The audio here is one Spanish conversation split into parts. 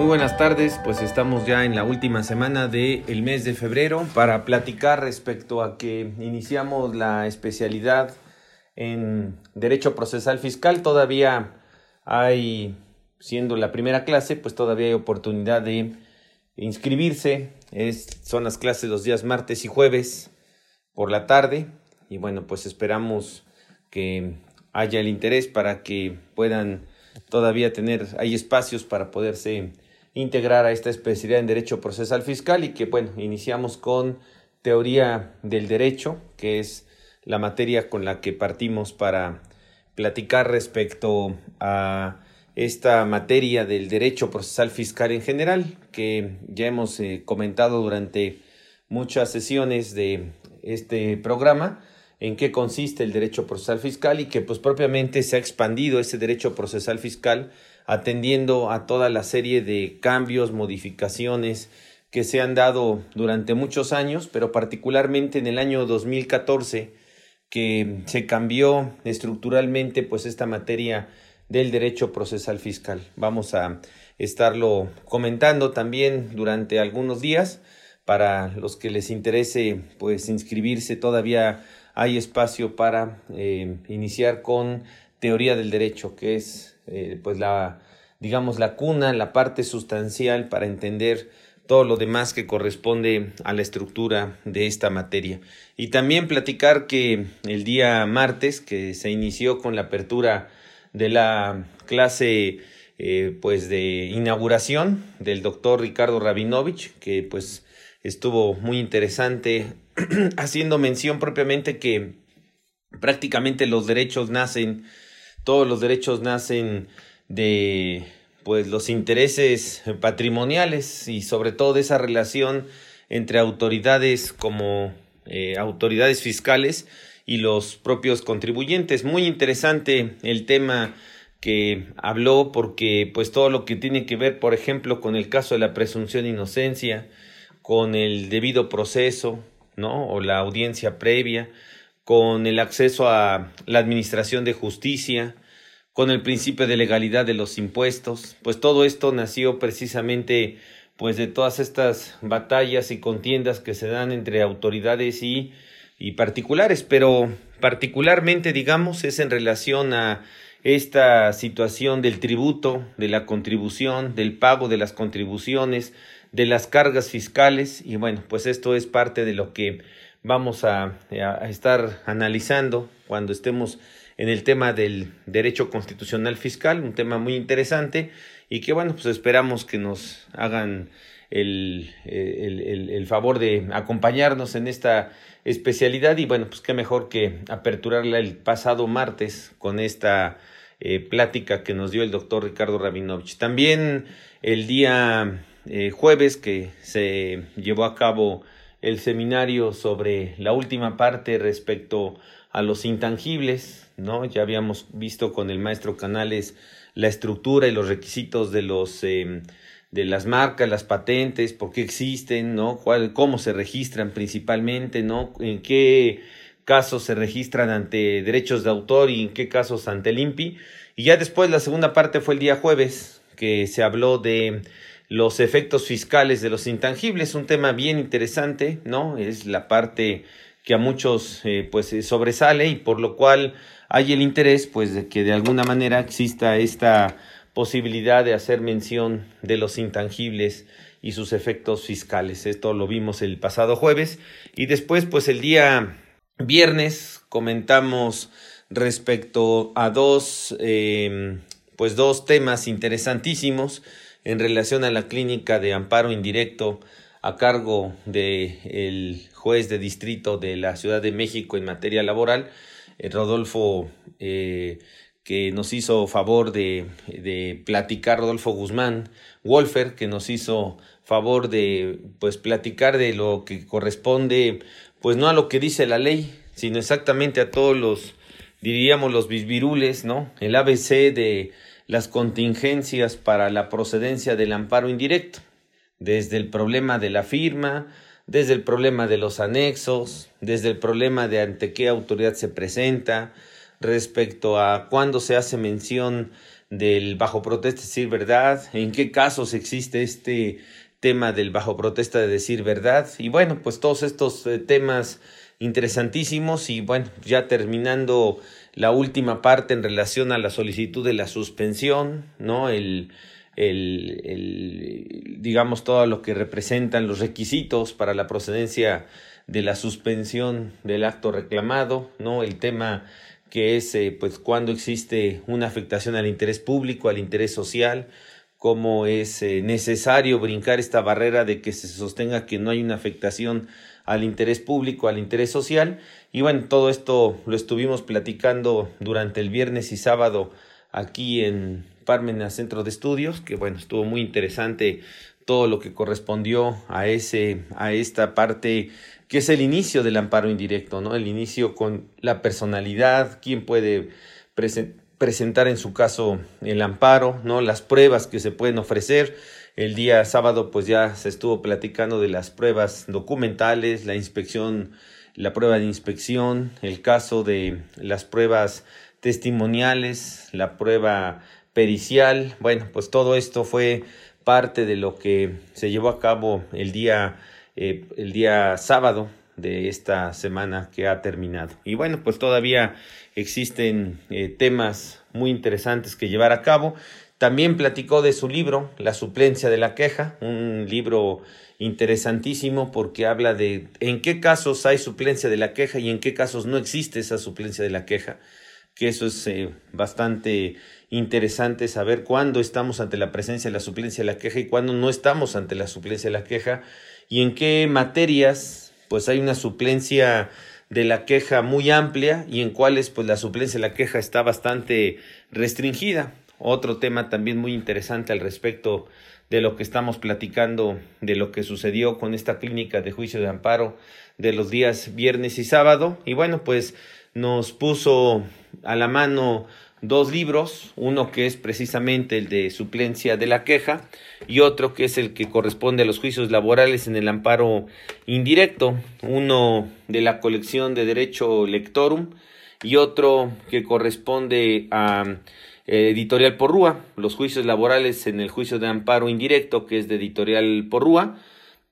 Muy buenas tardes, pues estamos ya en la última semana del mes de febrero para platicar respecto a que iniciamos la especialidad en Derecho Procesal Fiscal. Todavía hay, siendo la primera clase, pues todavía hay oportunidad de inscribirse. Son las clases los días martes y jueves por la tarde y bueno, pues esperamos que haya el interés para que puedan todavía tener, hay espacios para poderse integrar a esta especialidad en Derecho Procesal Fiscal y que, bueno, iniciamos con Teoría del Derecho, que es la materia con la que partimos para platicar respecto a esta materia del derecho procesal fiscal en general, que ya hemos eh, comentado durante muchas sesiones de este programa, en qué consiste el derecho procesal fiscal y que pues propiamente se ha expandido ese derecho procesal fiscal atendiendo a toda la serie de cambios, modificaciones que se han dado durante muchos años, pero particularmente en el año 2014 que se cambió estructuralmente pues esta materia del derecho procesal fiscal. Vamos a estarlo comentando también durante algunos días para los que les interese pues inscribirse todavía hay espacio para eh, iniciar con teoría del derecho que es eh, pues la, digamos, la cuna, la parte sustancial para entender todo lo demás que corresponde a la estructura de esta materia. Y también platicar que el día martes, que se inició con la apertura de la clase eh, pues de inauguración del doctor Ricardo Rabinovich, que pues estuvo muy interesante, haciendo mención propiamente que prácticamente los derechos nacen todos los derechos nacen de pues los intereses patrimoniales y sobre todo de esa relación entre autoridades como eh, autoridades fiscales y los propios contribuyentes. Muy interesante el tema que habló porque pues todo lo que tiene que ver, por ejemplo, con el caso de la presunción de inocencia, con el debido proceso, ¿no? o la audiencia previa, con el acceso a la administración de justicia, con el principio de legalidad de los impuestos, pues todo esto nació precisamente pues de todas estas batallas y contiendas que se dan entre autoridades y, y particulares, pero particularmente digamos es en relación a esta situación del tributo, de la contribución, del pago de las contribuciones, de las cargas fiscales y bueno, pues esto es parte de lo que vamos a, estar analizando cuando estemos en el tema del derecho constitucional fiscal, un tema muy interesante y que bueno, pues esperamos que nos hagan el, el, el, favor de acompañarnos en esta especialidad y bueno, pues qué mejor que aperturarla el pasado martes con esta eh, plática que nos dio el doctor Ricardo Rabinovich. También el día eh, jueves que se llevó a cabo el seminario sobre la última parte respecto a los intangibles, ¿no? Ya habíamos visto con el maestro Canales la estructura y los requisitos de los eh, de las marcas, las patentes, por qué existen, ¿no? Cuál, cómo se registran principalmente, ¿no? En qué casos se registran ante derechos de autor y en qué casos ante el INPI. Y ya después la segunda parte fue el día jueves, que se habló de los efectos fiscales de los intangibles, un tema bien interesante, ¿no? Es la parte que a muchos eh, pues eh, sobresale y por lo cual hay el interés pues de que de alguna manera exista esta posibilidad de hacer mención de los intangibles y sus efectos fiscales. Esto lo vimos el pasado jueves y después pues el día viernes comentamos respecto a dos eh, pues dos temas interesantísimos en relación a la clínica de amparo indirecto a cargo del el juez de distrito de la Ciudad de México en materia laboral, eh, Rodolfo eh, que nos hizo favor de, de platicar Rodolfo Guzmán, Wolfer, que nos hizo favor de pues platicar de lo que corresponde pues no a lo que dice la ley, sino exactamente a todos los diríamos los bisvirules, ¿no? El ABC de las contingencias para la procedencia del amparo indirecto, desde el problema de la firma, desde el problema de los anexos, desde el problema de ante qué autoridad se presenta, respecto a cuándo se hace mención del bajo protesta de decir verdad, en qué casos existe este tema del bajo protesta de decir verdad y bueno, pues todos estos eh, temas interesantísimos y bueno, ya terminando la última parte en relación a la solicitud de la suspensión, ¿no? El, el, digamos todo lo que representan los requisitos para la procedencia de la suspensión del acto reclamado, ¿no? El tema que es eh, pues cuando existe una afectación al interés público, al interés social, cómo es eh, necesario brincar esta barrera de que se sostenga que no hay una afectación al interés público, al interés social. Y bueno, todo esto lo estuvimos platicando durante el viernes y sábado aquí en Parmena Centro de Estudios, que bueno, estuvo muy interesante todo lo que correspondió a ese a esta parte que es el inicio del amparo indirecto, ¿no? El inicio con la personalidad, quién puede presentar en su caso el amparo, ¿no? Las pruebas que se pueden ofrecer. El día sábado pues ya se estuvo platicando de las pruebas documentales, la inspección, la prueba de inspección, el caso de las pruebas testimoniales, la prueba pericial. Bueno, pues todo esto fue parte de lo que se llevó a cabo el día eh, el día sábado de esta semana que ha terminado. Y bueno, pues todavía existen eh, temas muy interesantes que llevar a cabo. También platicó de su libro, La suplencia de la queja, un libro interesantísimo porque habla de en qué casos hay suplencia de la queja y en qué casos no existe esa suplencia de la queja, que eso es eh, bastante interesante saber cuándo estamos ante la presencia de la suplencia de la queja y cuándo no estamos ante la suplencia de la queja y en qué materias pues hay una suplencia de la queja muy amplia y en cuáles pues la suplencia de la queja está bastante restringida. Otro tema también muy interesante al respecto de lo que estamos platicando, de lo que sucedió con esta clínica de juicio de amparo de los días viernes y sábado. Y bueno, pues nos puso a la mano dos libros, uno que es precisamente el de suplencia de la queja y otro que es el que corresponde a los juicios laborales en el amparo indirecto, uno de la colección de derecho lectorum y otro que corresponde a eh, editorial Porrúa, los juicios laborales en el juicio de amparo indirecto que es de editorial Porrúa,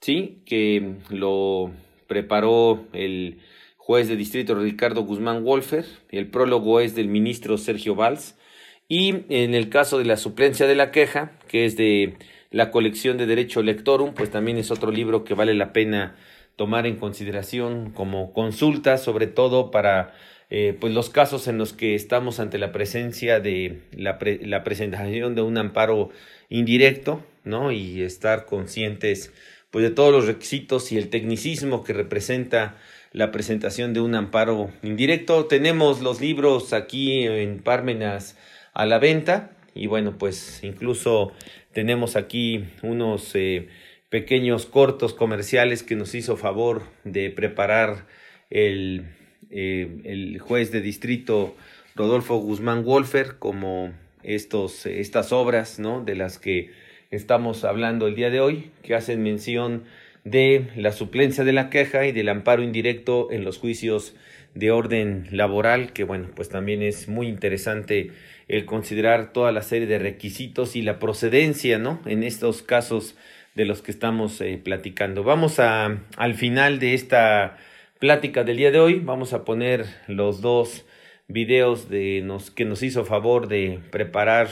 sí, que lo preparó el juez de distrito Ricardo Guzmán Wolfer, el prólogo es del ministro Sergio Valls, y en el caso de la suplencia de la queja, que es de la colección de Derecho Lectorum, pues también es otro libro que vale la pena tomar en consideración como consulta, sobre todo para eh, pues los casos en los que estamos ante la presencia de la, la presentación de un amparo indirecto, ¿no? Y estar conscientes pues de todos los requisitos y el tecnicismo que representa la presentación de un amparo indirecto. Tenemos los libros aquí en Parmenas a la venta y bueno, pues incluso tenemos aquí unos eh, pequeños cortos comerciales que nos hizo favor de preparar el, eh, el juez de distrito Rodolfo Guzmán Wolfer como estos, estas obras ¿no? de las que estamos hablando el día de hoy, que hacen mención de la suplencia de la queja y del amparo indirecto en los juicios de orden laboral, que bueno, pues también es muy interesante el considerar toda la serie de requisitos y la procedencia, ¿no? En estos casos de los que estamos eh, platicando. Vamos a, al final de esta plática del día de hoy, vamos a poner los dos videos de nos, que nos hizo favor de preparar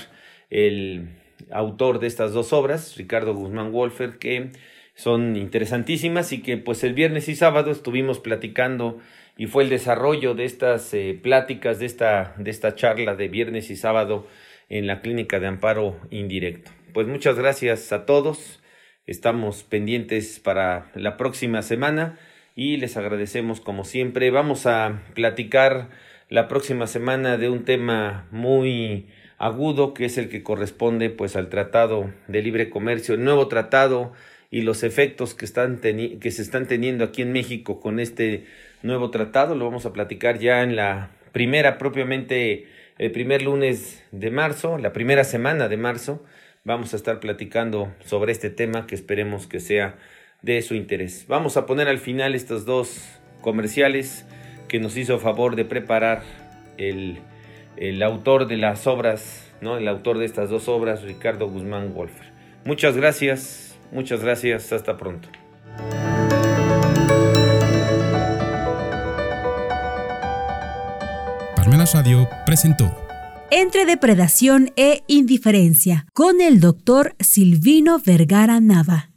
el autor de estas dos obras, Ricardo Guzmán Wolfer, que son interesantísimas y que pues el viernes y sábado estuvimos platicando y fue el desarrollo de estas eh, pláticas, de esta, de esta charla de viernes y sábado en la clínica de amparo indirecto. Pues muchas gracias a todos, estamos pendientes para la próxima semana y les agradecemos como siempre. Vamos a platicar la próxima semana de un tema muy agudo que es el que corresponde pues al Tratado de Libre Comercio, el nuevo tratado y los efectos que, están que se están teniendo aquí en México con este nuevo tratado. Lo vamos a platicar ya en la primera, propiamente el primer lunes de marzo, la primera semana de marzo. Vamos a estar platicando sobre este tema que esperemos que sea de su interés. Vamos a poner al final estos dos comerciales que nos hizo favor de preparar el el autor de las obras, ¿no? el autor de estas dos obras, Ricardo Guzmán Wolfer. Muchas gracias, muchas gracias, hasta pronto. Parmenas Radio presentó Entre depredación e indiferencia con el doctor Silvino Vergara Nava.